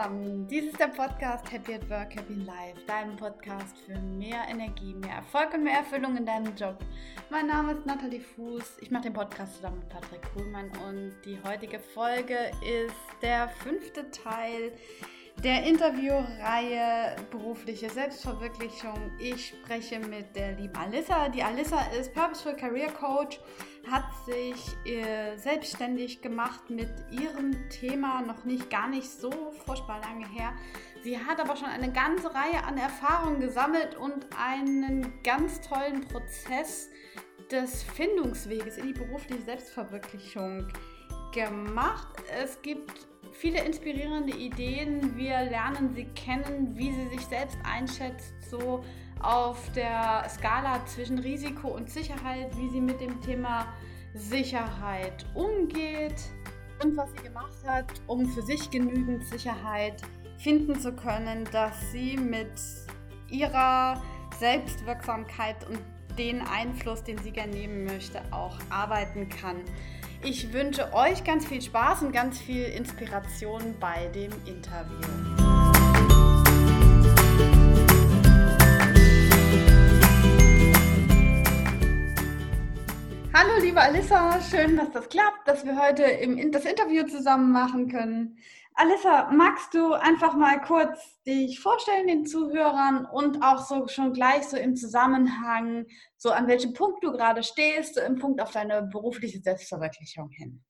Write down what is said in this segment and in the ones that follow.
zusammen. Dies ist der Podcast Happy at Work, Happy Life, dein Podcast für mehr Energie, mehr Erfolg und mehr Erfüllung in deinem Job. Mein Name ist Nathalie Fuß. Ich mache den Podcast zusammen mit Patrick Kuhlmann und die heutige Folge ist der fünfte Teil der Interviewreihe Berufliche Selbstverwirklichung. Ich spreche mit der lieben Alissa. Die Alissa ist Purposeful Career Coach, hat sich äh, selbstständig gemacht mit ihrem Thema noch nicht gar nicht so furchtbar lange her. Sie hat aber schon eine ganze Reihe an Erfahrungen gesammelt und einen ganz tollen Prozess des Findungsweges in die berufliche Selbstverwirklichung gemacht. Es gibt viele inspirierende Ideen. Wir lernen sie kennen, wie sie sich selbst einschätzt, so auf der Skala zwischen Risiko und Sicherheit, wie sie mit dem Thema Sicherheit umgeht und was sie gemacht hat, um für sich genügend Sicherheit finden zu können, dass sie mit ihrer Selbstwirksamkeit und den Einfluss, den sie gerne nehmen möchte, auch arbeiten kann. Ich wünsche euch ganz viel Spaß und ganz viel Inspiration bei dem Interview. Hallo liebe Alissa, schön, dass das klappt, dass wir heute im, das Interview zusammen machen können. Alissa, magst du einfach mal kurz dich vorstellen den Zuhörern und auch so schon gleich so im Zusammenhang, so an welchem Punkt du gerade stehst, so im Punkt auf deine berufliche Selbstverwirklichung hin?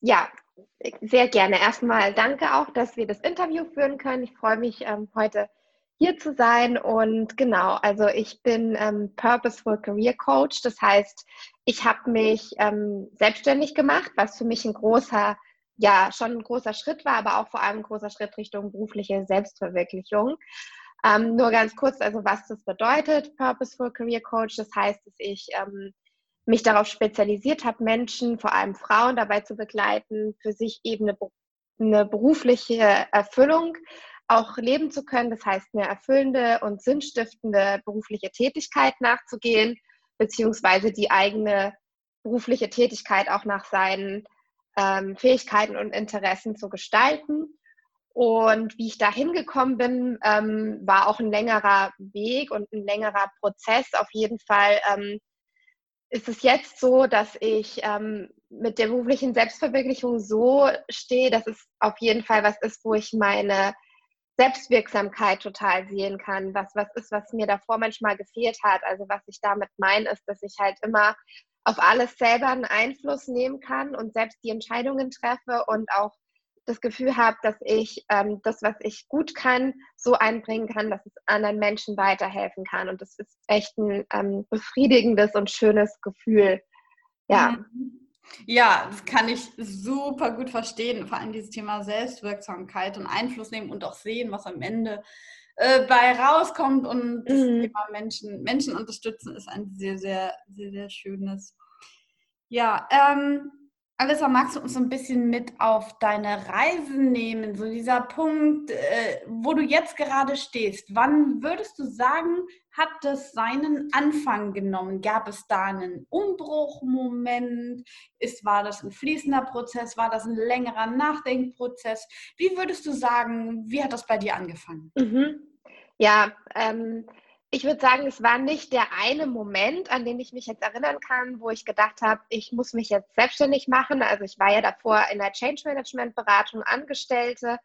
Ja, sehr gerne. Erstmal danke auch, dass wir das Interview führen können. Ich freue mich ähm, heute hier zu sein und genau, also ich bin ähm, Purposeful Career Coach. Das heißt, ich habe mich ähm, selbstständig gemacht, was für mich ein großer ja schon ein großer Schritt war, aber auch vor allem ein großer Schritt Richtung berufliche Selbstverwirklichung. Ähm, nur ganz kurz, also was das bedeutet, Purposeful Career Coach, das heißt, dass ich ähm, mich darauf spezialisiert habe, Menschen, vor allem Frauen, dabei zu begleiten, für sich eben eine, eine berufliche Erfüllung auch leben zu können. Das heißt, eine erfüllende und sinnstiftende berufliche Tätigkeit nachzugehen, beziehungsweise die eigene berufliche Tätigkeit auch nach seinen ähm, Fähigkeiten und Interessen zu gestalten. Und wie ich da hingekommen bin, ähm, war auch ein längerer Weg und ein längerer Prozess. Auf jeden Fall ähm, ist es jetzt so, dass ich ähm, mit der beruflichen Selbstverwirklichung so stehe, dass es auf jeden Fall was ist, wo ich meine Selbstwirksamkeit total sehen kann. Was, was ist, was mir davor manchmal gefehlt hat. Also was ich damit meine, ist, dass ich halt immer auf alles selber einen Einfluss nehmen kann und selbst die Entscheidungen treffe und auch das Gefühl habe, dass ich ähm, das, was ich gut kann, so einbringen kann, dass es anderen Menschen weiterhelfen kann. Und das ist echt ein ähm, befriedigendes und schönes Gefühl. Ja. Mhm. Ja, das kann ich super gut verstehen. Vor allem dieses Thema Selbstwirksamkeit und Einfluss nehmen und auch sehen, was am Ende äh, bei rauskommt und das mhm. Thema Menschen, Menschen unterstützen ist ein sehr, sehr, sehr, sehr schönes. Ja, ähm, Alissa, magst du uns so ein bisschen mit auf deine Reisen nehmen? So dieser Punkt, äh, wo du jetzt gerade stehst. Wann würdest du sagen, hat das seinen Anfang genommen? Gab es da einen Umbruchmoment? Ist, war das ein fließender Prozess? War das ein längerer Nachdenkprozess? Wie würdest du sagen, wie hat das bei dir angefangen? Mhm. Ja, ähm, ich würde sagen, es war nicht der eine Moment, an den ich mich jetzt erinnern kann, wo ich gedacht habe, ich muss mich jetzt selbstständig machen. Also ich war ja davor in der Change Management Beratung Angestellte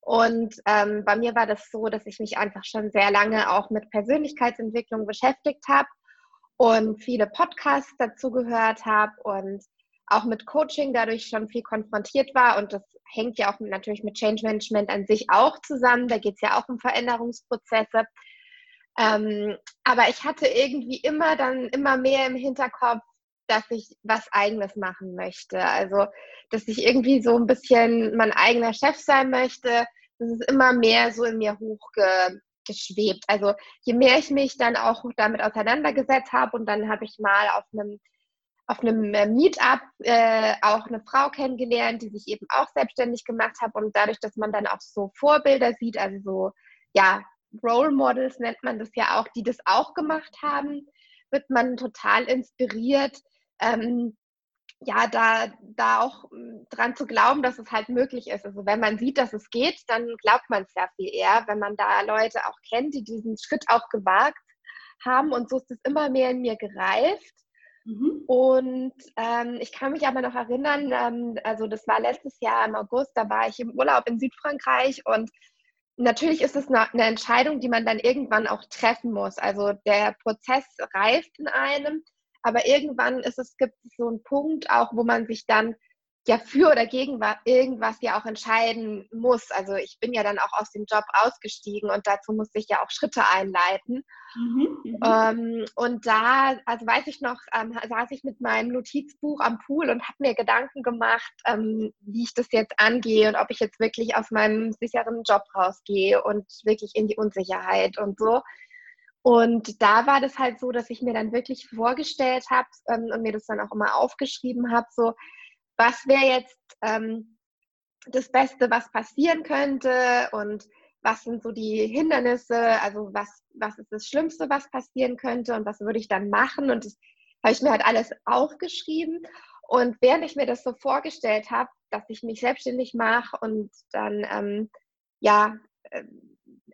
und ähm, bei mir war das so, dass ich mich einfach schon sehr lange auch mit Persönlichkeitsentwicklung beschäftigt habe und viele Podcasts dazu gehört habe und auch mit Coaching dadurch schon viel konfrontiert war. Und das hängt ja auch natürlich mit Change Management an sich auch zusammen. Da geht es ja auch um Veränderungsprozesse. Ähm, aber ich hatte irgendwie immer dann immer mehr im Hinterkopf, dass ich was eigenes machen möchte. Also, dass ich irgendwie so ein bisschen mein eigener Chef sein möchte. Das ist immer mehr so in mir hochgeschwebt. Also, je mehr ich mich dann auch damit auseinandergesetzt habe und dann habe ich mal auf einem auf einem Meetup äh, auch eine Frau kennengelernt, die sich eben auch selbstständig gemacht hat und dadurch, dass man dann auch so Vorbilder sieht, also so ja Role Models nennt man das ja auch, die das auch gemacht haben, wird man total inspiriert, ähm, ja, da, da auch hm, dran zu glauben, dass es halt möglich ist. Also wenn man sieht, dass es geht, dann glaubt man es ja viel eher, wenn man da Leute auch kennt, die diesen Schritt auch gewagt haben. Und so ist es immer mehr in mir gereift. Mhm. Und ähm, ich kann mich aber noch erinnern, ähm, also das war letztes Jahr im August, da war ich im Urlaub in Südfrankreich und natürlich ist es eine, Entscheidung, die man dann irgendwann auch treffen muss. Also der Prozess reift in einem aber irgendwann ist es, gibt es so einen Punkt auch, wo man sich dann ja für oder gegen irgendwas ja auch entscheiden muss. Also ich bin ja dann auch aus dem Job ausgestiegen und dazu musste ich ja auch Schritte einleiten. Mhm, mhm. ähm, und da, also weiß ich noch, ähm, saß ich mit meinem Notizbuch am Pool und habe mir Gedanken gemacht, ähm, wie ich das jetzt angehe und ob ich jetzt wirklich aus meinem sicheren Job rausgehe und wirklich in die Unsicherheit und so. Und da war das halt so, dass ich mir dann wirklich vorgestellt habe ähm, und mir das dann auch immer aufgeschrieben habe, so, was wäre jetzt ähm, das Beste, was passieren könnte und was sind so die Hindernisse, also was, was ist das Schlimmste, was passieren könnte und was würde ich dann machen. Und das habe ich mir halt alles aufgeschrieben. Und während ich mir das so vorgestellt habe, dass ich mich selbstständig mache und dann ähm, ja äh,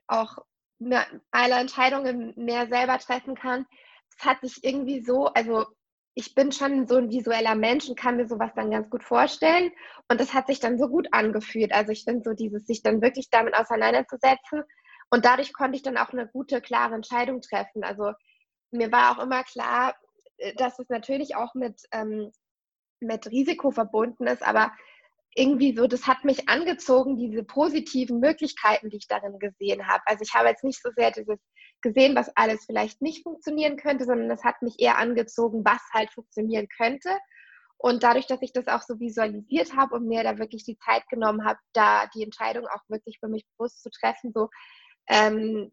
auch mehr, alle Entscheidungen mehr selber treffen kann. Das hat sich irgendwie so, also ich bin schon so ein visueller Mensch und kann mir sowas dann ganz gut vorstellen. Und das hat sich dann so gut angefühlt. Also ich finde so dieses, sich dann wirklich damit auseinanderzusetzen. Und dadurch konnte ich dann auch eine gute, klare Entscheidung treffen. Also mir war auch immer klar, äh, dass es natürlich auch mit, ähm, mit Risiko verbunden ist, aber irgendwie so, das hat mich angezogen, diese positiven Möglichkeiten, die ich darin gesehen habe. Also ich habe jetzt nicht so sehr dieses gesehen, was alles vielleicht nicht funktionieren könnte, sondern es hat mich eher angezogen, was halt funktionieren könnte. Und dadurch, dass ich das auch so visualisiert habe und mir da wirklich die Zeit genommen habe, da die Entscheidung auch wirklich für mich bewusst zu treffen, so ähm,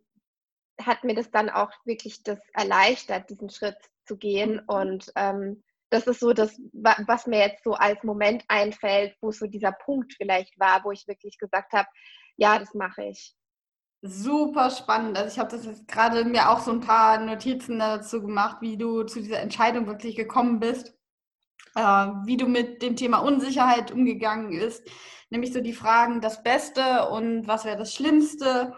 hat mir das dann auch wirklich das erleichtert, diesen Schritt zu gehen. Mhm. Und ähm, das ist so das, was mir jetzt so als Moment einfällt, wo so dieser Punkt vielleicht war, wo ich wirklich gesagt habe, ja, das mache ich. Super spannend. Also ich habe das jetzt gerade mir auch so ein paar Notizen dazu gemacht, wie du zu dieser Entscheidung wirklich gekommen bist, äh, wie du mit dem Thema Unsicherheit umgegangen bist, nämlich so die Fragen, das Beste und was wäre das Schlimmste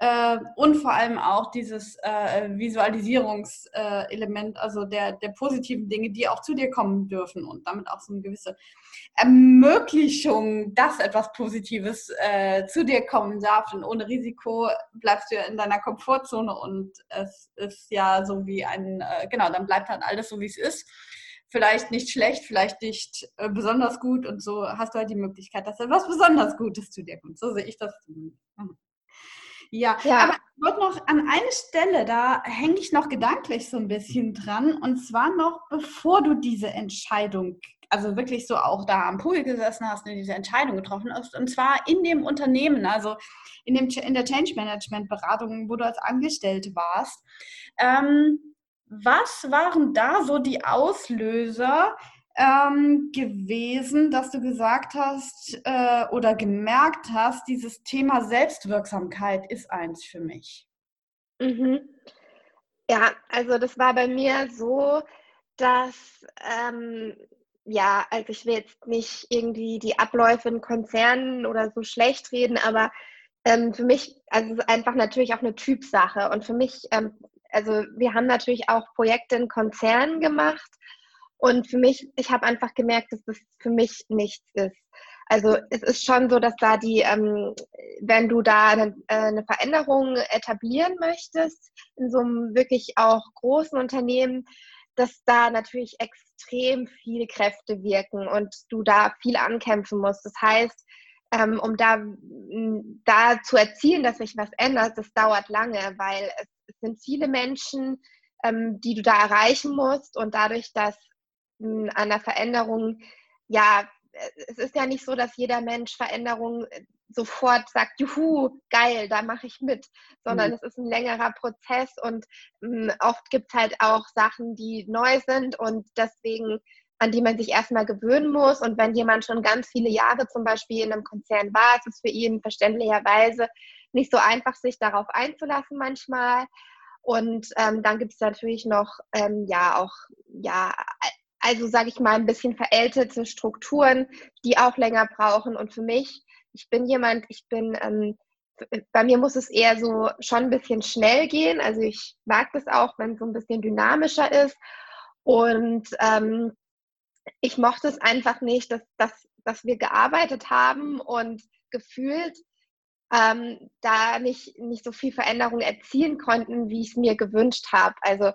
äh, und vor allem auch dieses äh, Visualisierungselement, äh, also der, der positiven Dinge, die auch zu dir kommen dürfen und damit auch so eine gewisse Ermöglichung, dass etwas Positives äh, zu dir kommen darf. Und ohne Risiko bleibst du ja in deiner Komfortzone und es ist ja so wie ein, äh, genau, dann bleibt dann alles so, wie es ist vielleicht nicht schlecht, vielleicht nicht äh, besonders gut und so hast du halt die Möglichkeit, dass etwas besonders Gutes zu dir kommt. So sehe ich das. Mhm. Ja, ja. aber ich wollte noch an eine Stelle, da hänge ich noch gedanklich so ein bisschen dran. Und zwar noch, bevor du diese Entscheidung, also wirklich so auch da am Pool gesessen hast und diese Entscheidung getroffen hast. Und zwar in dem Unternehmen, also in, dem, in der Change Management Beratung, wo du als Angestellte warst. Ähm, was waren da so die Auslöser, ähm, gewesen, dass du gesagt hast äh, oder gemerkt hast, dieses Thema Selbstwirksamkeit ist eins für mich? Mhm. Ja, also das war bei mir so, dass, ähm, ja, also ich will jetzt nicht irgendwie die Abläufe in Konzernen oder so schlecht reden, aber ähm, für mich, also es ist einfach natürlich auch eine Typsache. Und für mich, ähm, also wir haben natürlich auch Projekte in Konzernen gemacht und für mich, ich habe einfach gemerkt, dass das für mich nichts ist. Also es ist schon so, dass da die, ähm, wenn du da eine, äh, eine, Veränderung etablieren möchtest, in so einem wirklich auch großen Unternehmen, dass da natürlich extrem viele Kräfte wirken und du da viel ankämpfen musst. Das heißt, ähm, um da, da zu erzielen, dass sich was ändert, das dauert lange, weil es, es sind viele Menschen, ähm, die du da erreichen musst und dadurch, dass an der Veränderung, ja, es ist ja nicht so, dass jeder Mensch Veränderung äh, sofort sagt, juhu, geil, da mache ich mit, sondern mhm. es ist ein längerer Prozess und mh, oft gibt es halt auch Sachen, die neu sind und deswegen an die man sich erstmal gewöhnen muss. Und wenn jemand schon ganz viele Jahre zum Beispiel in einem Konzern war, ist es für ihn verständlicherweise nicht so einfach, sich darauf einzulassen manchmal. Und ähm, dann gibt es natürlich noch, ähm, ja, auch, ja, also sage ich mal, ein bisschen verältete Strukturen, die auch länger brauchen. Und für mich, ich bin jemand, ich bin, ähm, bei mir muss es eher so schon ein bisschen schnell gehen. Also ich mag das auch, wenn es so ein bisschen dynamischer ist. Und ähm, ich mochte es einfach nicht, dass, dass, dass wir gearbeitet haben und gefühlt ähm, da nicht, nicht so viel Veränderung erzielen konnten, wie ich es mir gewünscht habe. Also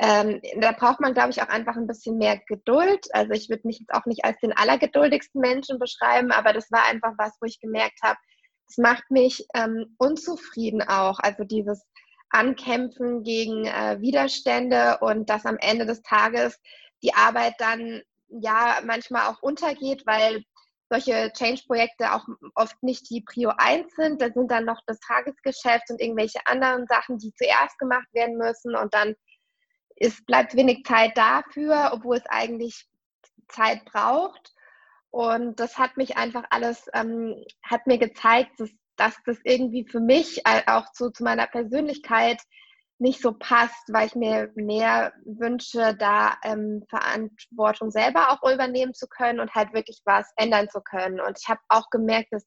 ähm, da braucht man, glaube ich, auch einfach ein bisschen mehr Geduld. Also ich würde mich jetzt auch nicht als den allergeduldigsten Menschen beschreiben, aber das war einfach was, wo ich gemerkt habe, das macht mich ähm, unzufrieden auch. Also dieses Ankämpfen gegen äh, Widerstände und dass am Ende des Tages die Arbeit dann ja manchmal auch untergeht, weil solche Change-Projekte auch oft nicht die Prio 1 sind. Da sind dann noch das Tagesgeschäft und irgendwelche anderen Sachen, die zuerst gemacht werden müssen. Und dann ist, bleibt wenig Zeit dafür, obwohl es eigentlich Zeit braucht. Und das hat mich einfach alles, ähm, hat mir gezeigt, dass, dass das irgendwie für mich auch zu, zu meiner Persönlichkeit nicht so passt, weil ich mir mehr wünsche, da ähm, Verantwortung selber auch übernehmen zu können und halt wirklich was ändern zu können. Und ich habe auch gemerkt, dass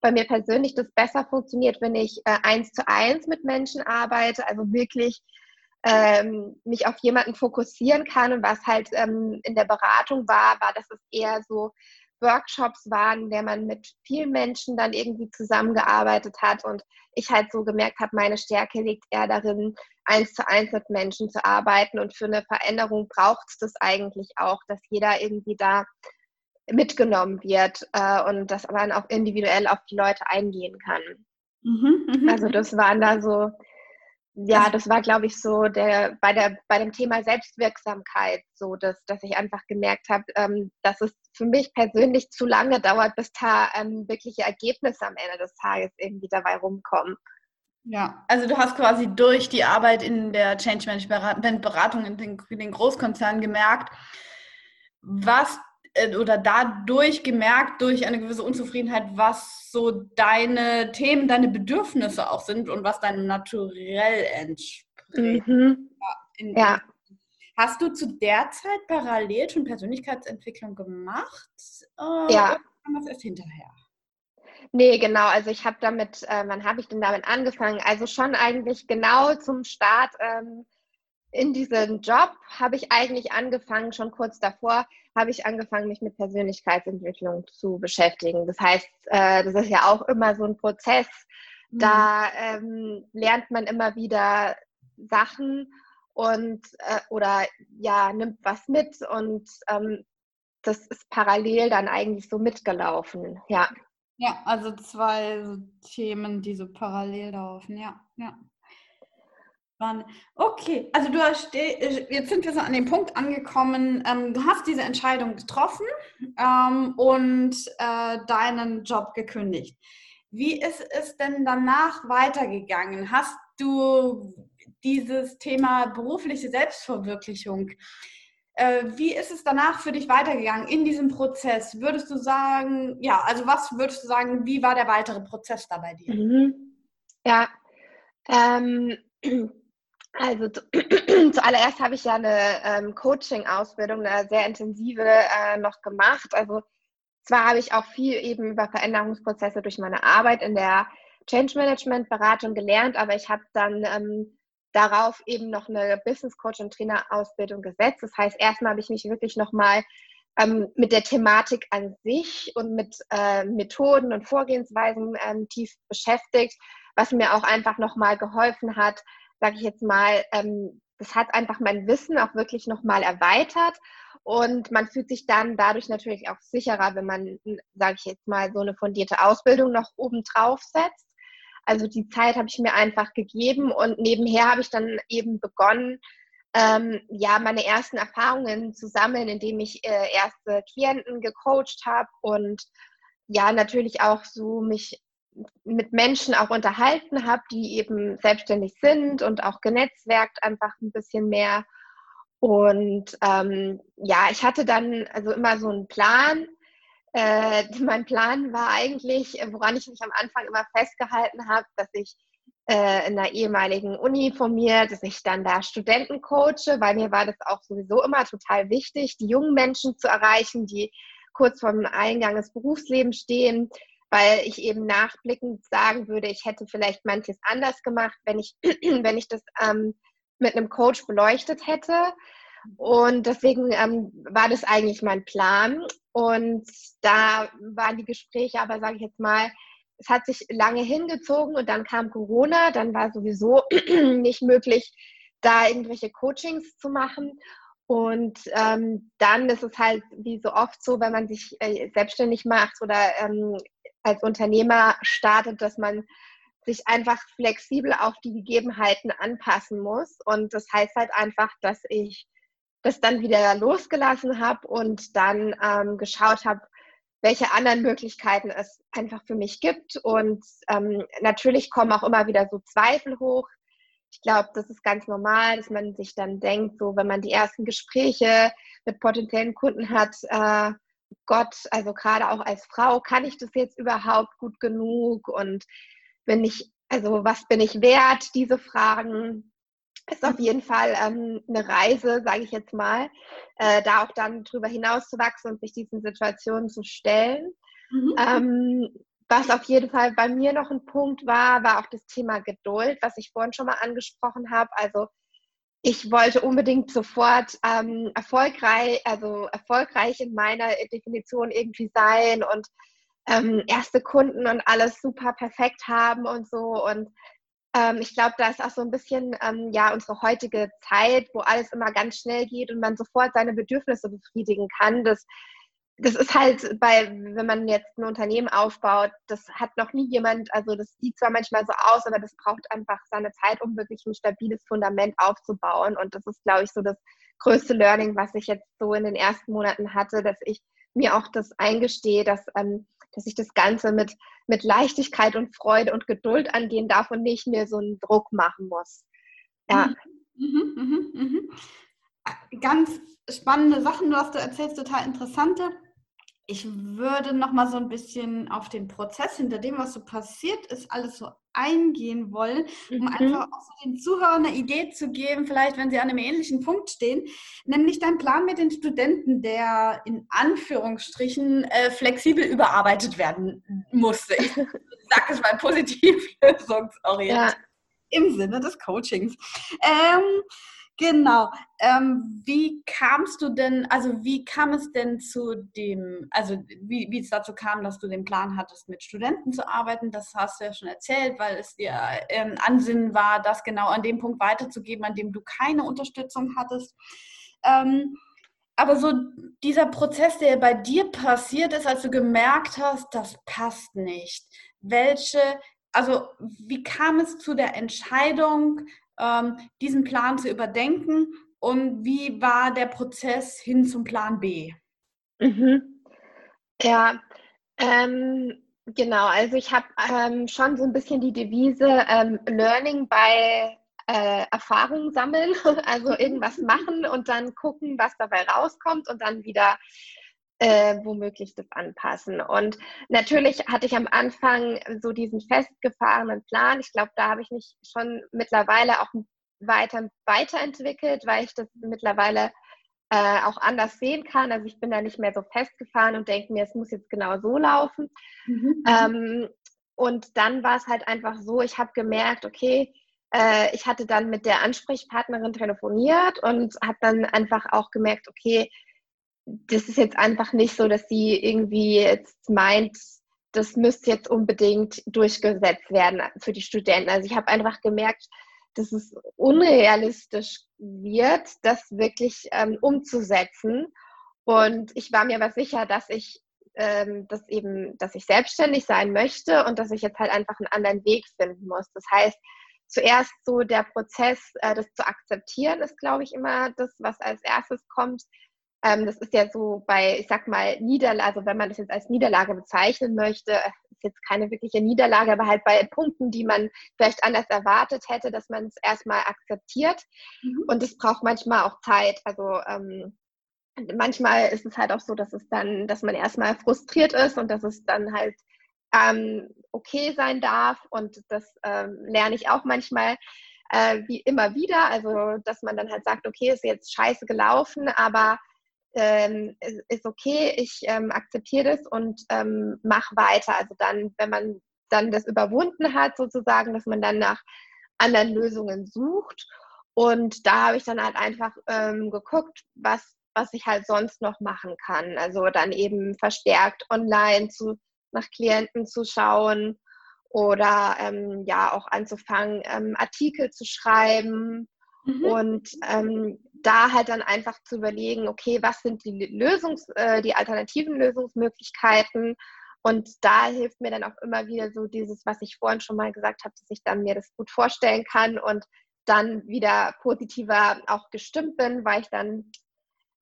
bei mir persönlich das besser funktioniert, wenn ich äh, eins zu eins mit Menschen arbeite, also wirklich ähm, mich auf jemanden fokussieren kann. Und was halt ähm, in der Beratung war, war, dass es eher so Workshops waren, in der man mit vielen Menschen dann irgendwie zusammengearbeitet hat und ich halt so gemerkt habe, meine Stärke liegt eher darin, eins zu eins mit Menschen zu arbeiten und für eine Veränderung braucht es das eigentlich auch, dass jeder irgendwie da mitgenommen wird äh, und dass man auch individuell auf die Leute eingehen kann. Mhm, mhm. also das waren da so ja, das war, glaube ich, so der bei der bei dem Thema Selbstwirksamkeit, so dass, dass ich einfach gemerkt habe, ähm, dass es für mich persönlich zu lange dauert, bis da ähm, wirkliche Ergebnisse am Ende des Tages irgendwie dabei rumkommen. Ja, also du hast quasi durch die Arbeit in der Change Management Beratung in den, in den Großkonzernen gemerkt, was äh, oder dadurch gemerkt, durch eine gewisse Unzufriedenheit, was so deine Themen, deine Bedürfnisse auch sind und was deinem Naturell entspricht. Mhm. In, ja. Hast du zu der Zeit parallel schon Persönlichkeitsentwicklung gemacht? Äh, ja. Oder kam das erst hinterher? Nee, genau. Also ich habe damit, äh, wann habe ich denn damit angefangen? Also schon eigentlich genau zum Start ähm, in diesem Job habe ich eigentlich angefangen, schon kurz davor habe ich angefangen, mich mit Persönlichkeitsentwicklung zu beschäftigen. Das heißt, äh, das ist ja auch immer so ein Prozess. Mhm. Da ähm, lernt man immer wieder Sachen und äh, oder ja, nimmt was mit und ähm, das ist parallel dann eigentlich so mitgelaufen, ja. Ja, also zwei Themen, die so parallel laufen, ja, ja. Okay, also du hast, äh, jetzt sind wir so an dem Punkt angekommen, ähm, du hast diese Entscheidung getroffen ähm, und äh, deinen Job gekündigt. Wie ist es denn danach weitergegangen? Hast du dieses Thema berufliche Selbstverwirklichung, äh, wie ist es danach für dich weitergegangen in diesem Prozess? Würdest du sagen, ja, also was würdest du sagen, wie war der weitere Prozess da bei dir? Mhm. Ja, ähm, also zu, zuallererst habe ich ja eine ähm, Coaching-Ausbildung, eine sehr intensive äh, noch gemacht. Also zwar habe ich auch viel eben über Veränderungsprozesse durch meine Arbeit in der Change Management Beratung gelernt, aber ich habe dann ähm, darauf eben noch eine Business Coach und Trainer Ausbildung gesetzt. Das heißt, erstmal habe ich mich wirklich nochmal ähm, mit der Thematik an sich und mit äh, Methoden und Vorgehensweisen ähm, tief beschäftigt, was mir auch einfach nochmal geholfen hat, sage ich jetzt mal, ähm, das hat einfach mein Wissen auch wirklich nochmal erweitert und man fühlt sich dann dadurch natürlich auch sicherer, wenn man, sage ich jetzt mal, so eine fundierte Ausbildung noch oben drauf setzt. Also die Zeit habe ich mir einfach gegeben und nebenher habe ich dann eben begonnen, ähm, ja, meine ersten Erfahrungen zu sammeln, indem ich äh, erste Klienten gecoacht habe und ja, natürlich auch so mich mit Menschen auch unterhalten habe, die eben selbstständig sind und auch genetzwerkt einfach ein bisschen mehr. Und ähm, ja, ich hatte dann also immer so einen Plan. Äh, mein Plan war eigentlich, woran ich mich am Anfang immer festgehalten habe, dass ich äh, in einer ehemaligen Uni von mir, dass ich dann da Studenten coache, weil mir war das auch sowieso immer total wichtig, die jungen Menschen zu erreichen, die kurz vorm Eingang ins Berufsleben stehen, weil ich eben nachblickend sagen würde, ich hätte vielleicht manches anders gemacht, wenn ich, wenn ich das ähm, mit einem Coach beleuchtet hätte. Und deswegen ähm, war das eigentlich mein Plan. Und da waren die Gespräche aber, sage ich jetzt mal, es hat sich lange hingezogen und dann kam Corona, dann war sowieso nicht möglich, da irgendwelche Coachings zu machen. Und ähm, dann ist es halt wie so oft so, wenn man sich äh, selbstständig macht oder ähm, als Unternehmer startet, dass man sich einfach flexibel auf die Gegebenheiten anpassen muss. Und das heißt halt einfach, dass ich das dann wieder losgelassen habe und dann ähm, geschaut habe, welche anderen Möglichkeiten es einfach für mich gibt. Und ähm, natürlich kommen auch immer wieder so Zweifel hoch. Ich glaube, das ist ganz normal, dass man sich dann denkt, so wenn man die ersten Gespräche mit potenziellen Kunden hat, äh, Gott, also gerade auch als Frau, kann ich das jetzt überhaupt gut genug? Und bin ich, also was bin ich wert? Diese Fragen ist auf jeden Fall ähm, eine Reise, sage ich jetzt mal, äh, da auch dann drüber hinaus zu wachsen und sich diesen Situationen zu stellen. Mhm. Ähm, was auf jeden Fall bei mir noch ein Punkt war, war auch das Thema Geduld, was ich vorhin schon mal angesprochen habe. Also ich wollte unbedingt sofort ähm, erfolgreich, also erfolgreich in meiner Definition irgendwie sein und ähm, erste Kunden und alles super perfekt haben und so. Und ähm, ich glaube, da ist auch so ein bisschen ähm, ja unsere heutige Zeit, wo alles immer ganz schnell geht und man sofort seine Bedürfnisse befriedigen kann. Das, das ist halt bei, wenn man jetzt ein Unternehmen aufbaut, das hat noch nie jemand, also das sieht zwar manchmal so aus, aber das braucht einfach seine Zeit, um wirklich ein stabiles Fundament aufzubauen. Und das ist, glaube ich, so das größte Learning, was ich jetzt so in den ersten Monaten hatte, dass ich mir auch das eingestehe, dass ähm, dass ich das Ganze mit, mit Leichtigkeit und Freude und Geduld angehen darf und nicht mehr so einen Druck machen muss. Ja. Mhm, mhm, mhm, mhm. Ganz spannende Sachen, was du erzählst, total interessante. Ich würde noch mal so ein bisschen auf den Prozess hinter dem, was so passiert ist, alles so eingehen wollen, um mhm. einfach auch so den Zuhörern eine Idee zu geben, vielleicht wenn sie an einem ähnlichen Punkt stehen, nämlich dein Plan mit den Studenten, der in Anführungsstrichen äh, flexibel überarbeitet werden musste. Ich sage es mal positiv lösungsorientiert. Ja. Im Sinne des Coachings. Ähm, Genau. Ähm, wie kamst du denn, also wie kam es denn zu dem, also wie, wie es dazu kam, dass du den Plan hattest, mit Studenten zu arbeiten? Das hast du ja schon erzählt, weil es dir ähm, Ansinnen war, das genau an dem Punkt weiterzugeben, an dem du keine Unterstützung hattest. Ähm, aber so dieser Prozess, der bei dir passiert ist, als du gemerkt hast, das passt nicht. Welche, also wie kam es zu der Entscheidung, ähm, diesen Plan zu überdenken und wie war der Prozess hin zum Plan B? Mhm. Ja, ähm, genau. Also ich habe ähm, schon so ein bisschen die Devise ähm, Learning bei äh, Erfahrung sammeln, also irgendwas machen und dann gucken, was dabei rauskommt und dann wieder äh, womöglich das anpassen. Und natürlich hatte ich am Anfang so diesen festgefahrenen Plan. Ich glaube, da habe ich mich schon mittlerweile auch weiter weiterentwickelt, weil ich das mittlerweile äh, auch anders sehen kann. Also ich bin da nicht mehr so festgefahren und denke mir, es muss jetzt genau so laufen. Mhm. Ähm, und dann war es halt einfach so, ich habe gemerkt, okay, äh, ich hatte dann mit der Ansprechpartnerin telefoniert und habe dann einfach auch gemerkt, okay, das ist jetzt einfach nicht so, dass sie irgendwie jetzt meint, das müsste jetzt unbedingt durchgesetzt werden für die Studenten. Also ich habe einfach gemerkt, dass es unrealistisch wird, das wirklich ähm, umzusetzen. Und ich war mir aber sicher, dass ich ähm, dass eben, dass ich selbstständig sein möchte und dass ich jetzt halt einfach einen anderen Weg finden muss. Das heißt, zuerst so der Prozess, äh, das zu akzeptieren, ist, glaube ich, immer das, was als erstes kommt. Ähm, das ist ja so bei, ich sag mal, Niederlage, also wenn man das jetzt als Niederlage bezeichnen möchte, ist jetzt keine wirkliche Niederlage, aber halt bei Punkten, die man vielleicht anders erwartet hätte, dass man es erstmal akzeptiert. Mhm. Und es braucht manchmal auch Zeit. Also ähm, manchmal ist es halt auch so, dass es dann, dass man erstmal frustriert ist und dass es dann halt ähm, okay sein darf. Und das ähm, lerne ich auch manchmal äh, wie immer wieder. Also, dass man dann halt sagt, okay, ist jetzt scheiße gelaufen, aber ähm, ist okay, ich ähm, akzeptiere das und ähm, mache weiter. Also dann, wenn man dann das überwunden hat, sozusagen, dass man dann nach anderen Lösungen sucht. Und da habe ich dann halt einfach ähm, geguckt, was, was ich halt sonst noch machen kann. Also dann eben verstärkt online zu, nach Klienten zu schauen oder ähm, ja auch anzufangen, ähm, Artikel zu schreiben mhm. und ähm, da halt dann einfach zu überlegen, okay, was sind die Lösungs-, äh, die alternativen Lösungsmöglichkeiten und da hilft mir dann auch immer wieder so dieses, was ich vorhin schon mal gesagt habe, dass ich dann mir das gut vorstellen kann und dann wieder positiver auch gestimmt bin, weil ich dann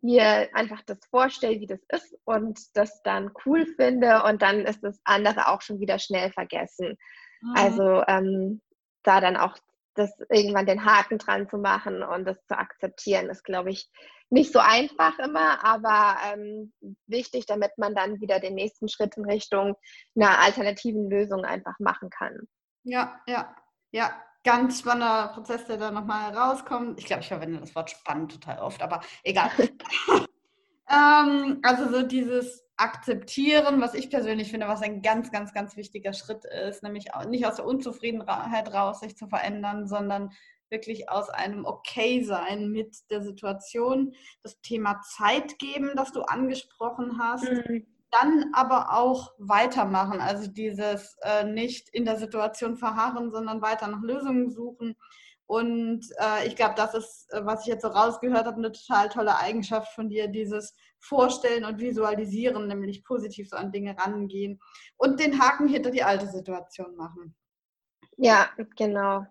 mir einfach das vorstelle, wie das ist und das dann cool finde und dann ist das andere auch schon wieder schnell vergessen. Mhm. Also ähm, da dann auch das irgendwann den Haken dran zu machen und das zu akzeptieren, ist, glaube ich, nicht so einfach immer, aber ähm, wichtig, damit man dann wieder den nächsten Schritt in Richtung einer alternativen Lösung einfach machen kann. Ja, ja, ja. Ganz spannender Prozess, der da nochmal rauskommt. Ich glaube, ich verwende das Wort spannend total oft, aber egal. ähm, also so dieses Akzeptieren, was ich persönlich finde, was ein ganz, ganz, ganz wichtiger Schritt ist, nämlich nicht aus der Unzufriedenheit raus sich zu verändern, sondern wirklich aus einem Okay-Sein mit der Situation. Das Thema Zeit geben, das du angesprochen hast. Mhm. Dann aber auch weitermachen, also dieses äh, nicht in der Situation verharren, sondern weiter nach Lösungen suchen und äh, ich glaube, das ist, äh, was ich jetzt so rausgehört habe, eine total tolle Eigenschaft von dir, dieses Vorstellen und Visualisieren, nämlich positiv so an Dinge rangehen und den Haken hinter die alte Situation machen. Ja, genau.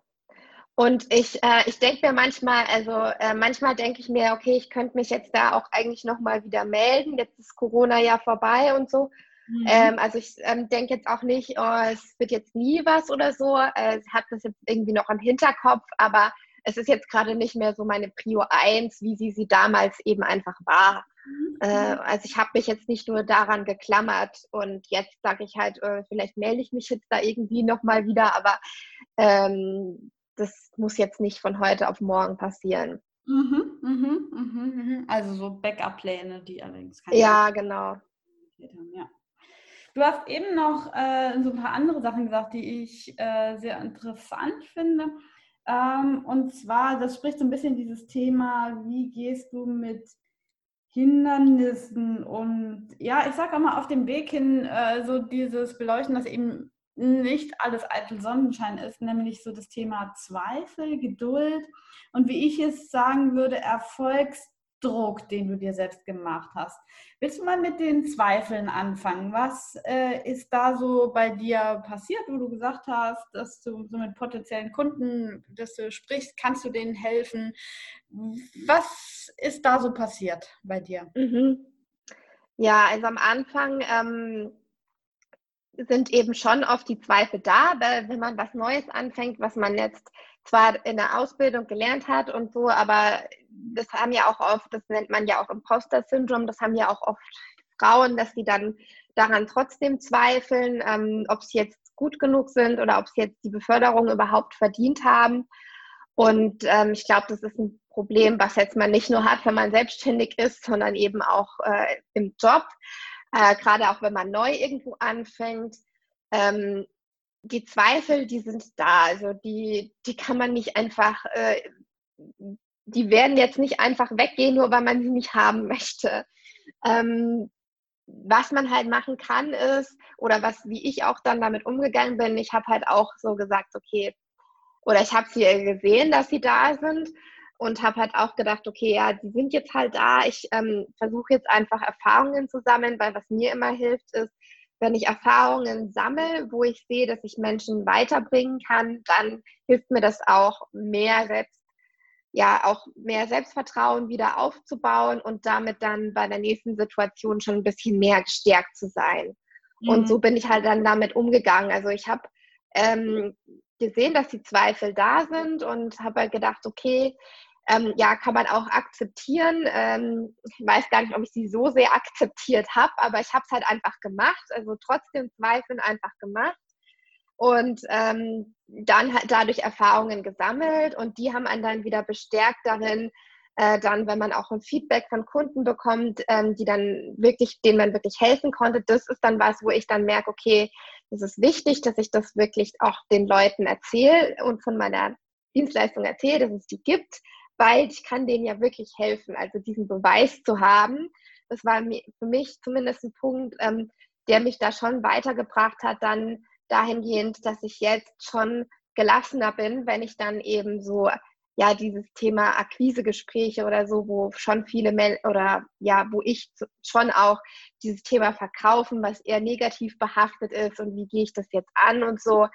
Und ich, äh, ich denke mir manchmal, also äh, manchmal denke ich mir, okay, ich könnte mich jetzt da auch eigentlich nochmal wieder melden. Jetzt ist Corona ja vorbei und so. Mhm. Ähm, also ich ähm, denke jetzt auch nicht, oh, es wird jetzt nie was oder so. Äh, hat das jetzt irgendwie noch im Hinterkopf, aber es ist jetzt gerade nicht mehr so meine Prio 1, wie sie sie damals eben einfach war. Mhm. Äh, also ich habe mich jetzt nicht nur daran geklammert und jetzt sage ich halt, äh, vielleicht melde ich mich jetzt da irgendwie nochmal wieder, aber ähm, das muss jetzt nicht von heute auf morgen passieren. Mhm, mhm, mhm, mhm. also so Backup-Pläne, die allerdings keine. Ja, genau. Ja. Du hast eben noch äh, so ein paar andere Sachen gesagt, die ich äh, sehr interessant finde. Ähm, und zwar, das spricht so ein bisschen dieses Thema, wie gehst du mit Hindernissen und ja, ich sage auch mal auf dem Weg hin, äh, so dieses Beleuchten, dass eben nicht alles eitel Sonnenschein ist, nämlich so das Thema Zweifel, Geduld und wie ich es sagen würde, Erfolgs Druck, den du dir selbst gemacht hast. Willst du mal mit den Zweifeln anfangen? Was äh, ist da so bei dir passiert, wo du gesagt hast, dass du so mit potenziellen Kunden, dass du sprichst, kannst du denen helfen? Was ist da so passiert bei dir? Mhm. Ja, also am Anfang ähm, sind eben schon oft die Zweifel da, weil wenn man was Neues anfängt, was man jetzt zwar in der Ausbildung gelernt hat und so, aber das haben ja auch oft, das nennt man ja auch Imposter-Syndrom, das haben ja auch oft Frauen, dass sie dann daran trotzdem zweifeln, ähm, ob sie jetzt gut genug sind oder ob sie jetzt die Beförderung überhaupt verdient haben. Und ähm, ich glaube, das ist ein Problem, was jetzt man nicht nur hat, wenn man selbstständig ist, sondern eben auch äh, im Job, äh, gerade auch wenn man neu irgendwo anfängt. Ähm, die Zweifel, die sind da. Also die, die kann man nicht einfach, äh, die werden jetzt nicht einfach weggehen, nur weil man sie nicht haben möchte. Ähm, was man halt machen kann ist, oder was, wie ich auch dann damit umgegangen bin, ich habe halt auch so gesagt, okay, oder ich habe sie gesehen, dass sie da sind und habe halt auch gedacht, okay, ja, die sind jetzt halt da. Ich ähm, versuche jetzt einfach Erfahrungen zu sammeln, weil was mir immer hilft, ist, wenn ich Erfahrungen sammle, wo ich sehe, dass ich Menschen weiterbringen kann, dann hilft mir das auch mehr selbst, ja, auch mehr Selbstvertrauen wieder aufzubauen und damit dann bei der nächsten Situation schon ein bisschen mehr gestärkt zu sein. Mhm. Und so bin ich halt dann damit umgegangen. Also ich habe ähm, gesehen, dass die Zweifel da sind und habe halt gedacht, okay, ähm, ja, kann man auch akzeptieren. Ähm, ich weiß gar nicht, ob ich sie so sehr akzeptiert habe, aber ich habe es halt einfach gemacht. Also trotzdem Zweifeln einfach gemacht. Und ähm, dann dadurch Erfahrungen gesammelt und die haben einen dann wieder bestärkt darin, äh, dann, wenn man auch ein Feedback von Kunden bekommt, ähm, die dann wirklich, denen man wirklich helfen konnte, das ist dann was, wo ich dann merke, okay, es ist wichtig, dass ich das wirklich auch den Leuten erzähle und von meiner Dienstleistung erzähle, dass es die gibt, weil ich kann denen ja wirklich helfen. Also diesen Beweis zu haben, das war für mich zumindest ein Punkt, ähm, der mich da schon weitergebracht hat, dann dahingehend, dass ich jetzt schon gelassener bin, wenn ich dann eben so ja dieses Thema Akquisegespräche oder so, wo schon viele Mel oder ja, wo ich schon auch dieses Thema Verkaufen, was eher negativ behaftet ist und wie gehe ich das jetzt an und so,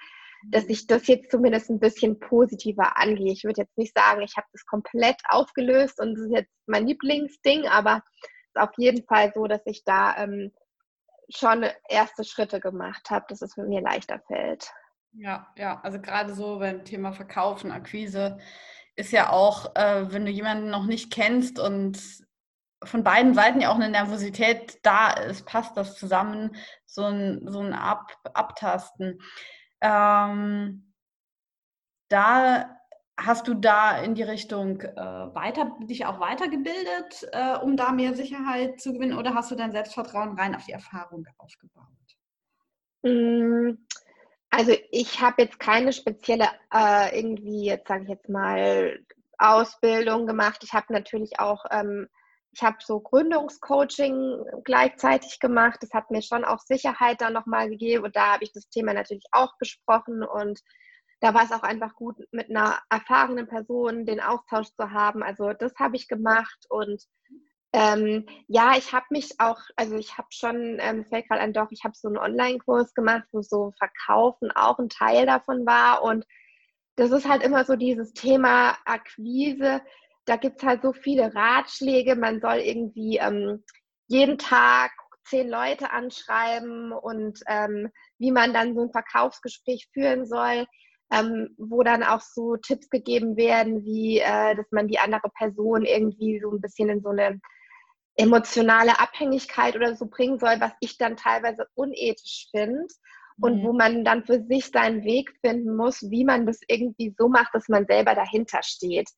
dass ich das jetzt zumindest ein bisschen positiver angehe. Ich würde jetzt nicht sagen, ich habe das komplett aufgelöst und das ist jetzt mein Lieblingsding, aber es ist auf jeden Fall so, dass ich da ähm, schon erste Schritte gemacht habe, dass es mir leichter fällt. Ja, ja, also gerade so beim Thema Verkaufen, Akquise ist ja auch, äh, wenn du jemanden noch nicht kennst und von beiden Seiten ja auch eine Nervosität da ist, passt das zusammen, so ein, so ein Ab Abtasten. Ähm, da hast du da in die Richtung äh, weiter, dich auch weitergebildet, äh, um da mehr Sicherheit zu gewinnen, oder hast du dein Selbstvertrauen rein auf die Erfahrung aufgebaut? Mm, also ich habe jetzt keine spezielle äh, irgendwie, jetzt sage ich jetzt mal, Ausbildung gemacht. Ich habe natürlich auch, ähm, ich habe so Gründungscoaching gleichzeitig gemacht. Das hat mir schon auch Sicherheit dann nochmal gegeben und da habe ich das Thema natürlich auch besprochen und da war es auch einfach gut, mit einer erfahrenen Person den Austausch zu haben. Also das habe ich gemacht und ähm, ja, ich habe mich auch, also ich habe schon, ähm, fällt gerade ein, doch, ich habe so einen Online-Kurs gemacht, wo so Verkaufen auch ein Teil davon war. Und das ist halt immer so dieses Thema Akquise. Da gibt es halt so viele Ratschläge. Man soll irgendwie ähm, jeden Tag zehn Leute anschreiben und ähm, wie man dann so ein Verkaufsgespräch führen soll. Ähm, wo dann auch so Tipps gegeben werden, wie äh, dass man die andere Person irgendwie so ein bisschen in so eine emotionale Abhängigkeit oder so bringen soll, was ich dann teilweise unethisch finde. Und mhm. wo man dann für sich seinen Weg finden muss, wie man das irgendwie so macht, dass man selber dahinter steht.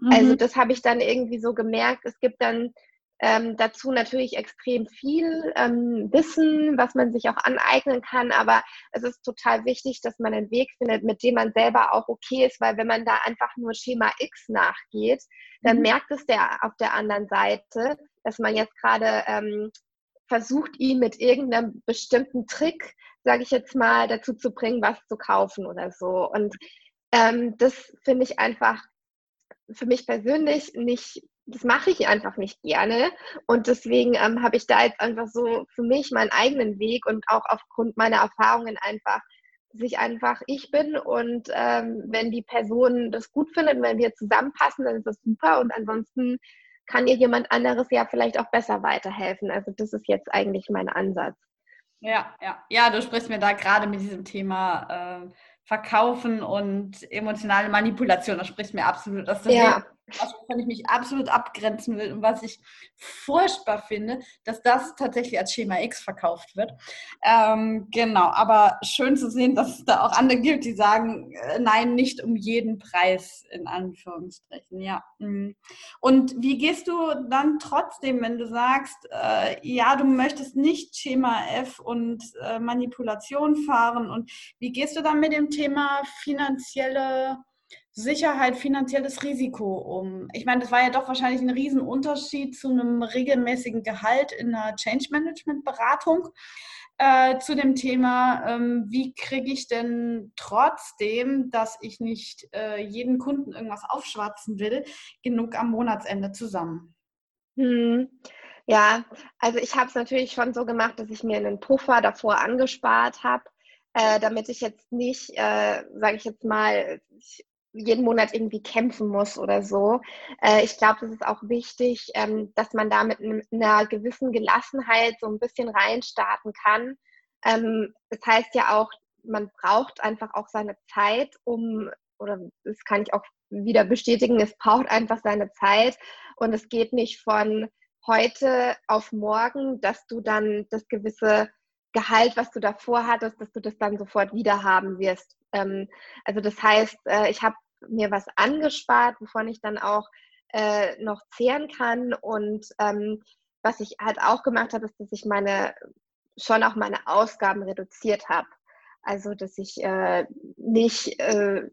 Also mhm. Also das habe ich dann irgendwie so gemerkt. Es gibt dann ähm, dazu natürlich extrem viel ähm, Wissen, was man sich auch aneignen kann, aber es ist total wichtig, dass man einen Weg findet, mit dem man selber auch okay ist, weil wenn man da einfach nur Schema X nachgeht, dann mhm. merkt es der auf der anderen Seite, dass man jetzt gerade ähm, versucht, ihn mit irgendeinem bestimmten Trick, sage ich jetzt mal, dazu zu bringen, was zu kaufen oder so. Und ähm, das finde ich einfach für mich persönlich nicht das mache ich einfach nicht gerne. Und deswegen ähm, habe ich da jetzt einfach so für mich meinen eigenen Weg und auch aufgrund meiner Erfahrungen einfach, dass ich einfach ich bin. Und ähm, wenn die Person das gut findet, wenn wir zusammenpassen, dann ist das super. Und ansonsten kann ihr jemand anderes ja vielleicht auch besser weiterhelfen. Also das ist jetzt eigentlich mein Ansatz. Ja, ja, ja, du sprichst mir da gerade mit diesem Thema äh, Verkaufen und emotionale Manipulation, das spricht mir absolut aus dem ja wovon ich mich absolut abgrenzen will und was ich furchtbar finde, dass das tatsächlich als Schema X verkauft wird. Ähm, genau, aber schön zu sehen, dass es da auch andere gibt, die sagen, äh, nein, nicht um jeden Preis, in Anführungsstrichen, ja. Mhm. Und wie gehst du dann trotzdem, wenn du sagst, äh, ja, du möchtest nicht Schema F und äh, Manipulation fahren und wie gehst du dann mit dem Thema finanzielle Sicherheit, finanzielles Risiko um? Ich meine, das war ja doch wahrscheinlich ein Riesenunterschied zu einem regelmäßigen Gehalt in einer Change Management Beratung. Äh, zu dem Thema, ähm, wie kriege ich denn trotzdem, dass ich nicht äh, jeden Kunden irgendwas aufschwatzen will, genug am Monatsende zusammen? Hm. Ja, also ich habe es natürlich schon so gemacht, dass ich mir einen Puffer davor angespart habe, äh, damit ich jetzt nicht, äh, sage ich jetzt mal, ich jeden Monat irgendwie kämpfen muss oder so. Äh, ich glaube, das ist auch wichtig, ähm, dass man da mit einer gewissen Gelassenheit so ein bisschen reinstarten kann. Ähm, das heißt ja auch, man braucht einfach auch seine Zeit, um oder das kann ich auch wieder bestätigen, es braucht einfach seine Zeit und es geht nicht von heute auf morgen, dass du dann das gewisse Gehalt, was du davor hattest, dass du das dann sofort wieder haben wirst. Ähm, also das heißt, äh, ich habe mir was angespart, wovon ich dann auch äh, noch zehren kann. Und ähm, was ich halt auch gemacht habe, ist, dass ich meine schon auch meine Ausgaben reduziert habe. Also dass ich äh, nicht äh,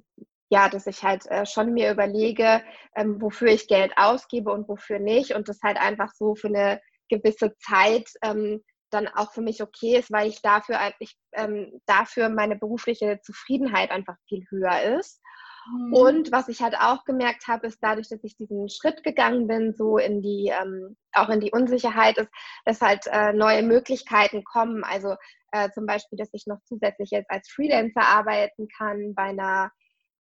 ja, dass ich halt äh, schon mir überlege, ähm, wofür ich Geld ausgebe und wofür nicht und das halt einfach so für eine gewisse Zeit ähm, dann auch für mich okay ist, weil ich dafür, ich, ähm, dafür meine berufliche Zufriedenheit einfach viel höher ist. Mhm. Und was ich halt auch gemerkt habe, ist dadurch, dass ich diesen Schritt gegangen bin, so in die, ähm, auch in die Unsicherheit, ist, dass halt äh, neue Möglichkeiten kommen. Also äh, zum Beispiel, dass ich noch zusätzlich jetzt als Freelancer arbeiten kann bei einer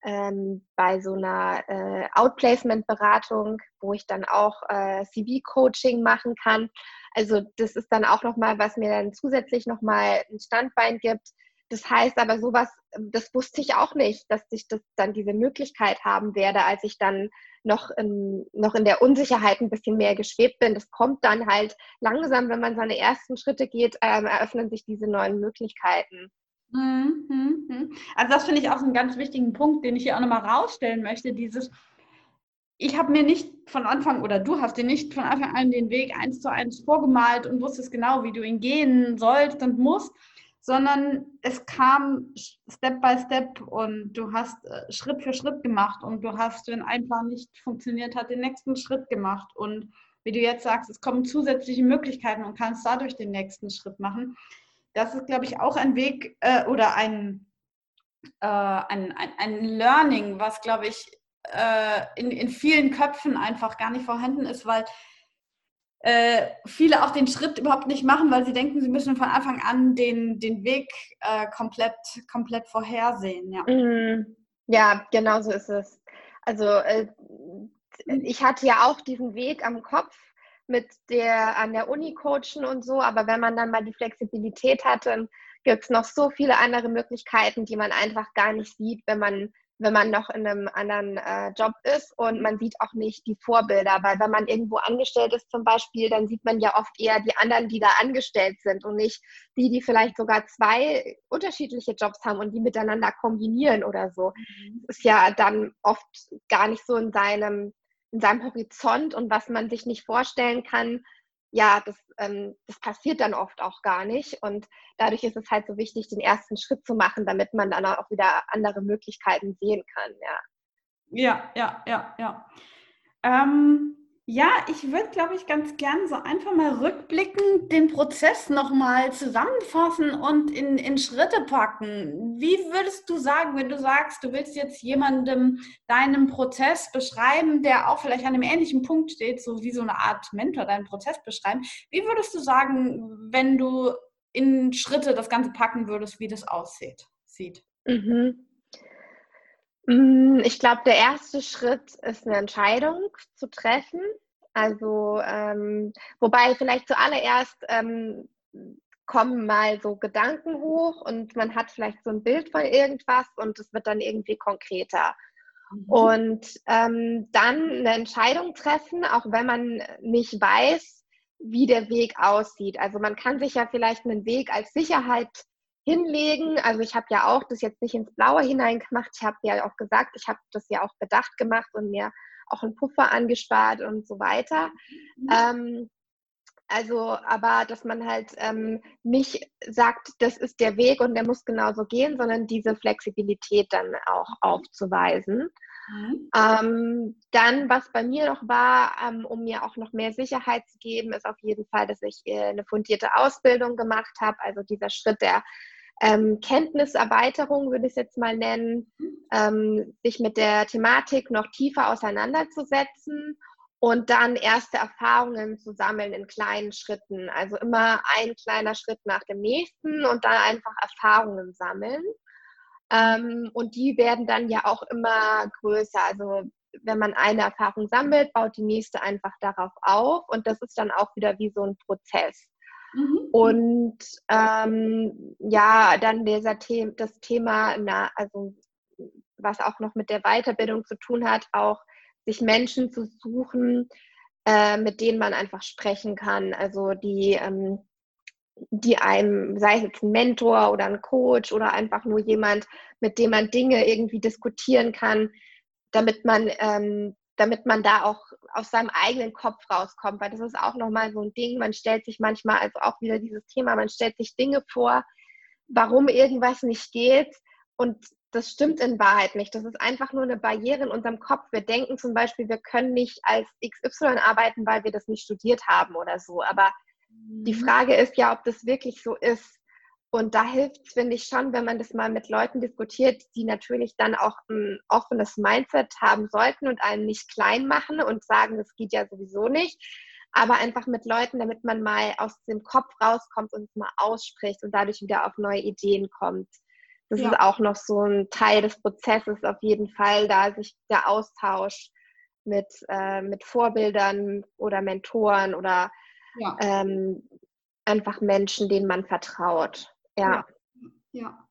ähm, bei so einer äh, Outplacement-Beratung, wo ich dann auch äh, CV-Coaching machen kann. Also das ist dann auch nochmal, was mir dann zusätzlich nochmal ein Standbein gibt. Das heißt aber sowas, das wusste ich auch nicht, dass ich das dann diese Möglichkeit haben werde, als ich dann noch in, noch in der Unsicherheit ein bisschen mehr geschwebt bin. Das kommt dann halt langsam, wenn man seine ersten Schritte geht, ähm, eröffnen sich diese neuen Möglichkeiten. Mhm, mhm, mhm. Also das finde ich auch einen ganz wichtigen Punkt, den ich hier auch nochmal rausstellen möchte. Dieses, ich habe mir nicht von Anfang oder du hast dir nicht von Anfang an den Weg eins zu eins vorgemalt und wusstest genau, wie du ihn gehen sollst und musst, sondern es kam Step by Step und du hast äh, Schritt für Schritt gemacht und du hast, wenn einfach nicht funktioniert hat, den nächsten Schritt gemacht. Und wie du jetzt sagst, es kommen zusätzliche Möglichkeiten und kannst dadurch den nächsten Schritt machen. Das ist, glaube ich, auch ein Weg äh, oder ein, äh, ein, ein, ein, Learning, was, glaube ich, äh, in, in vielen Köpfen einfach gar nicht vorhanden ist, weil äh, viele auch den Schritt überhaupt nicht machen, weil sie denken, sie müssen von Anfang an den, den Weg äh, komplett, komplett vorhersehen. Ja. Mhm. ja, genau so ist es. Also äh, ich hatte ja auch diesen Weg am Kopf mit der an der Uni coachen und so, aber wenn man dann mal die Flexibilität hat, dann gibt es noch so viele andere Möglichkeiten, die man einfach gar nicht sieht, wenn man wenn man noch in einem anderen äh, Job ist und man sieht auch nicht die Vorbilder, weil wenn man irgendwo angestellt ist zum Beispiel, dann sieht man ja oft eher die anderen, die da angestellt sind und nicht die, die vielleicht sogar zwei unterschiedliche Jobs haben und die miteinander kombinieren oder so. Mhm. Das ist ja dann oft gar nicht so in seinem in seinem Horizont und was man sich nicht vorstellen kann, ja, das, ähm, das passiert dann oft auch gar nicht. Und dadurch ist es halt so wichtig, den ersten Schritt zu machen, damit man dann auch wieder andere Möglichkeiten sehen kann, ja. Ja, ja, ja, ja. Ähm, ja, ich würde, glaube ich, ganz gern so einfach mal rückblickend den Prozess nochmal zusammenfassen und in, in Schritte packen. Wie würdest du sagen, wenn du sagst, du willst jetzt jemandem deinen Prozess beschreiben, der auch vielleicht an einem ähnlichen Punkt steht, so wie so eine Art Mentor deinen Prozess beschreiben, wie würdest du sagen, wenn du in Schritte das Ganze packen würdest, wie das aussieht? Sieht? Mhm. Mm, ich glaube, der erste Schritt ist eine Entscheidung zu treffen. Also, ähm, wobei vielleicht zuallererst ähm, kommen mal so Gedanken hoch und man hat vielleicht so ein Bild von irgendwas und es wird dann irgendwie konkreter. Mhm. Und ähm, dann eine Entscheidung treffen, auch wenn man nicht weiß, wie der Weg aussieht. Also man kann sich ja vielleicht einen Weg als Sicherheit hinlegen. Also ich habe ja auch das jetzt nicht ins Blaue hinein gemacht. Ich habe ja auch gesagt, ich habe das ja auch bedacht gemacht und mir auch einen Puffer angespart und so weiter. Mhm. Ähm, also, aber dass man halt ähm, nicht sagt, das ist der Weg und der muss genauso gehen, sondern diese Flexibilität dann auch aufzuweisen. Mhm. Ähm, dann, was bei mir noch war, ähm, um mir auch noch mehr Sicherheit zu geben, ist auf jeden Fall, dass ich äh, eine fundierte Ausbildung gemacht habe. Also dieser Schritt der ähm, Kenntniserweiterung, würde ich es jetzt mal nennen, ähm, sich mit der Thematik noch tiefer auseinanderzusetzen und dann erste Erfahrungen zu sammeln in kleinen Schritten. Also immer ein kleiner Schritt nach dem nächsten und dann einfach Erfahrungen sammeln. Ähm, und die werden dann ja auch immer größer. Also wenn man eine Erfahrung sammelt, baut die nächste einfach darauf auf und das ist dann auch wieder wie so ein Prozess. Mhm. Und ähm, ja, dann dieser The das Thema, na, also was auch noch mit der Weiterbildung zu tun hat, auch sich Menschen zu suchen, äh, mit denen man einfach sprechen kann. Also die, ähm, die einem, sei es jetzt ein Mentor oder ein Coach oder einfach nur jemand, mit dem man Dinge irgendwie diskutieren kann, damit man, ähm, damit man da auch aus seinem eigenen Kopf rauskommt. Weil das ist auch nochmal so ein Ding, man stellt sich manchmal, also auch wieder dieses Thema, man stellt sich Dinge vor, warum irgendwas nicht geht. Und das stimmt in Wahrheit nicht. Das ist einfach nur eine Barriere in unserem Kopf. Wir denken zum Beispiel, wir können nicht als XY arbeiten, weil wir das nicht studiert haben oder so. Aber mhm. die Frage ist ja, ob das wirklich so ist. Und da hilft es, finde ich, schon, wenn man das mal mit Leuten diskutiert, die natürlich dann auch ein offenes Mindset haben sollten und einen nicht klein machen und sagen, das geht ja sowieso nicht. Aber einfach mit Leuten, damit man mal aus dem Kopf rauskommt und es mal ausspricht und dadurch wieder auf neue Ideen kommt. Das ja. ist auch noch so ein Teil des Prozesses auf jeden Fall, da sich der Austausch mit, äh, mit Vorbildern oder Mentoren oder ja. ähm, einfach Menschen, denen man vertraut. Ja. ja.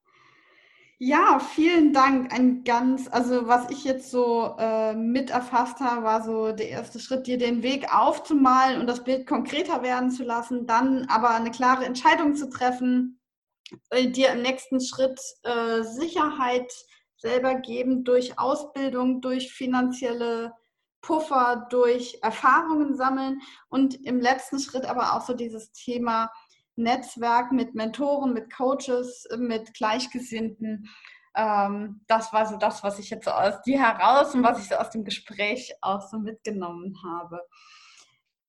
Ja, vielen Dank. Ein ganz, also was ich jetzt so äh, mit erfasst habe, war so der erste Schritt, dir den Weg aufzumalen und das Bild konkreter werden zu lassen, dann aber eine klare Entscheidung zu treffen, äh, dir im nächsten Schritt äh, Sicherheit selber geben durch Ausbildung, durch finanzielle Puffer, durch Erfahrungen sammeln und im letzten Schritt aber auch so dieses Thema Netzwerk mit Mentoren, mit Coaches, mit Gleichgesinnten. Ähm, das war so das, was ich jetzt aus dir heraus und was ich so aus dem Gespräch auch so mitgenommen habe.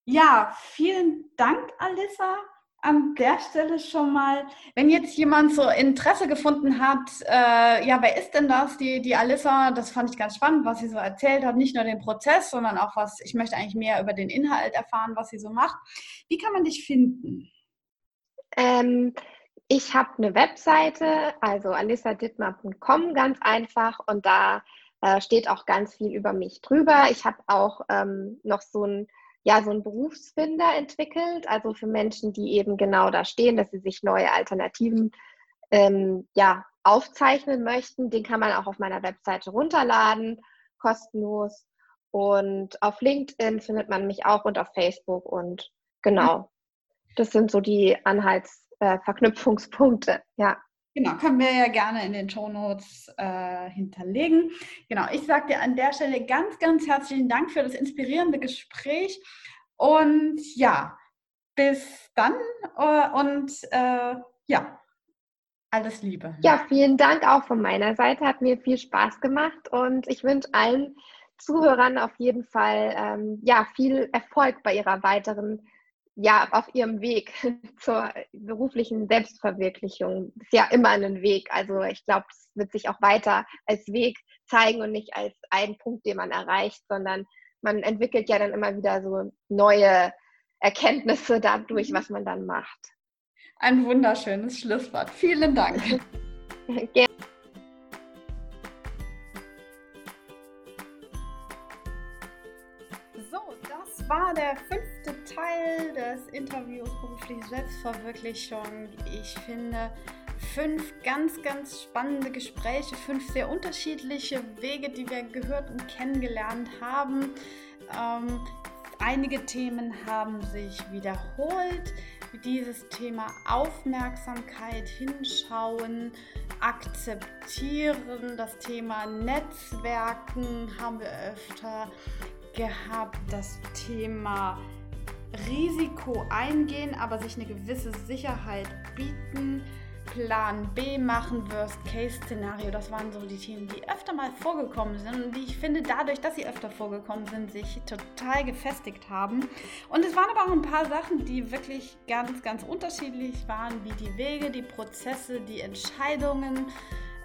Ja, vielen Dank, Alissa an der Stelle schon mal, wenn jetzt jemand so Interesse gefunden hat, äh, ja, wer ist denn das, die, die Alissa, das fand ich ganz spannend, was sie so erzählt hat, nicht nur den Prozess, sondern auch was, ich möchte eigentlich mehr über den Inhalt erfahren, was sie so macht. Wie kann man dich finden? Ähm, ich habe eine Webseite, also alissadittmar.com, ganz einfach, und da äh, steht auch ganz viel über mich drüber. Ich habe auch ähm, noch so ein ja so ein Berufsfinder entwickelt, also für Menschen, die eben genau da stehen, dass sie sich neue Alternativen ähm, ja, aufzeichnen möchten. Den kann man auch auf meiner Webseite runterladen, kostenlos. Und auf LinkedIn findet man mich auch und auf Facebook und genau. Das sind so die Anhaltsverknüpfungspunkte, äh, ja. Genau, können wir ja gerne in den Show Notes äh, hinterlegen. Genau, ich sage dir an der Stelle ganz, ganz herzlichen Dank für das inspirierende Gespräch. Und ja, bis dann äh, und äh, ja, alles Liebe. Ja, vielen Dank auch von meiner Seite. Hat mir viel Spaß gemacht und ich wünsche allen Zuhörern auf jeden Fall ähm, ja, viel Erfolg bei ihrer weiteren ja, auf ihrem Weg zur beruflichen Selbstverwirklichung ist ja immer ein Weg. Also ich glaube, es wird sich auch weiter als Weg zeigen und nicht als einen Punkt, den man erreicht, sondern man entwickelt ja dann immer wieder so neue Erkenntnisse dadurch, mhm. was man dann macht. Ein wunderschönes Schlusswort. Vielen Dank. Gerne. War der fünfte Teil des Interviews berufliche Selbstverwirklichung. Ich finde fünf ganz, ganz spannende Gespräche, fünf sehr unterschiedliche Wege, die wir gehört und kennengelernt haben. Ähm, einige Themen haben sich wiederholt. Dieses Thema Aufmerksamkeit, Hinschauen, Akzeptieren, das Thema Netzwerken haben wir öfter gehabt, das Thema Risiko eingehen, aber sich eine gewisse Sicherheit bieten. Plan B machen, Worst-Case-Szenario. Das waren so die Themen, die öfter mal vorgekommen sind und die ich finde, dadurch, dass sie öfter vorgekommen sind, sich total gefestigt haben. Und es waren aber auch ein paar Sachen, die wirklich ganz, ganz unterschiedlich waren, wie die Wege, die Prozesse, die Entscheidungen,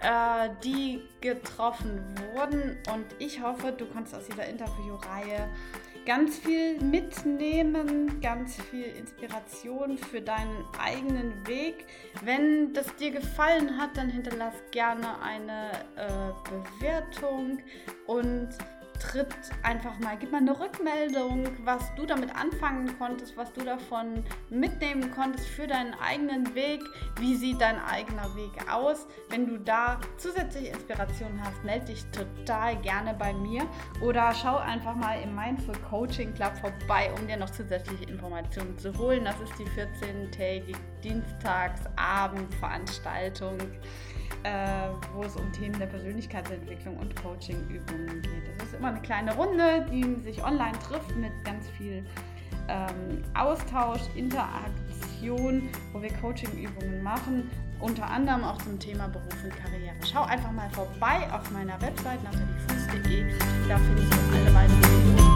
äh, die getroffen wurden. Und ich hoffe, du kannst aus dieser Interviewreihe ganz viel mitnehmen, ganz viel Inspiration für deinen eigenen Weg. Wenn das dir gefallen hat, dann hinterlass gerne eine äh, Bewertung und tritt einfach mal, gib mal eine Rückmeldung, was du damit anfangen konntest, was du davon mitnehmen konntest für deinen eigenen Weg. Wie sieht dein eigener Weg aus? Wenn du da zusätzliche Inspiration hast, melde dich total gerne bei mir oder schau einfach mal im Mindful Coaching Club vorbei, um dir noch zusätzliche Informationen zu holen. Das ist die 14-tägige Dienstagsabendveranstaltung äh, wo es um Themen der Persönlichkeitsentwicklung und Coaching-Übungen geht. Das ist immer eine kleine Runde, die sich online trifft mit ganz viel ähm, Austausch, Interaktion, wo wir Coaching-Übungen machen, unter anderem auch zum Thema Beruf und Karriere. Schau einfach mal vorbei auf meiner Website nataliefuß.de, da findest du alle weiteren Infos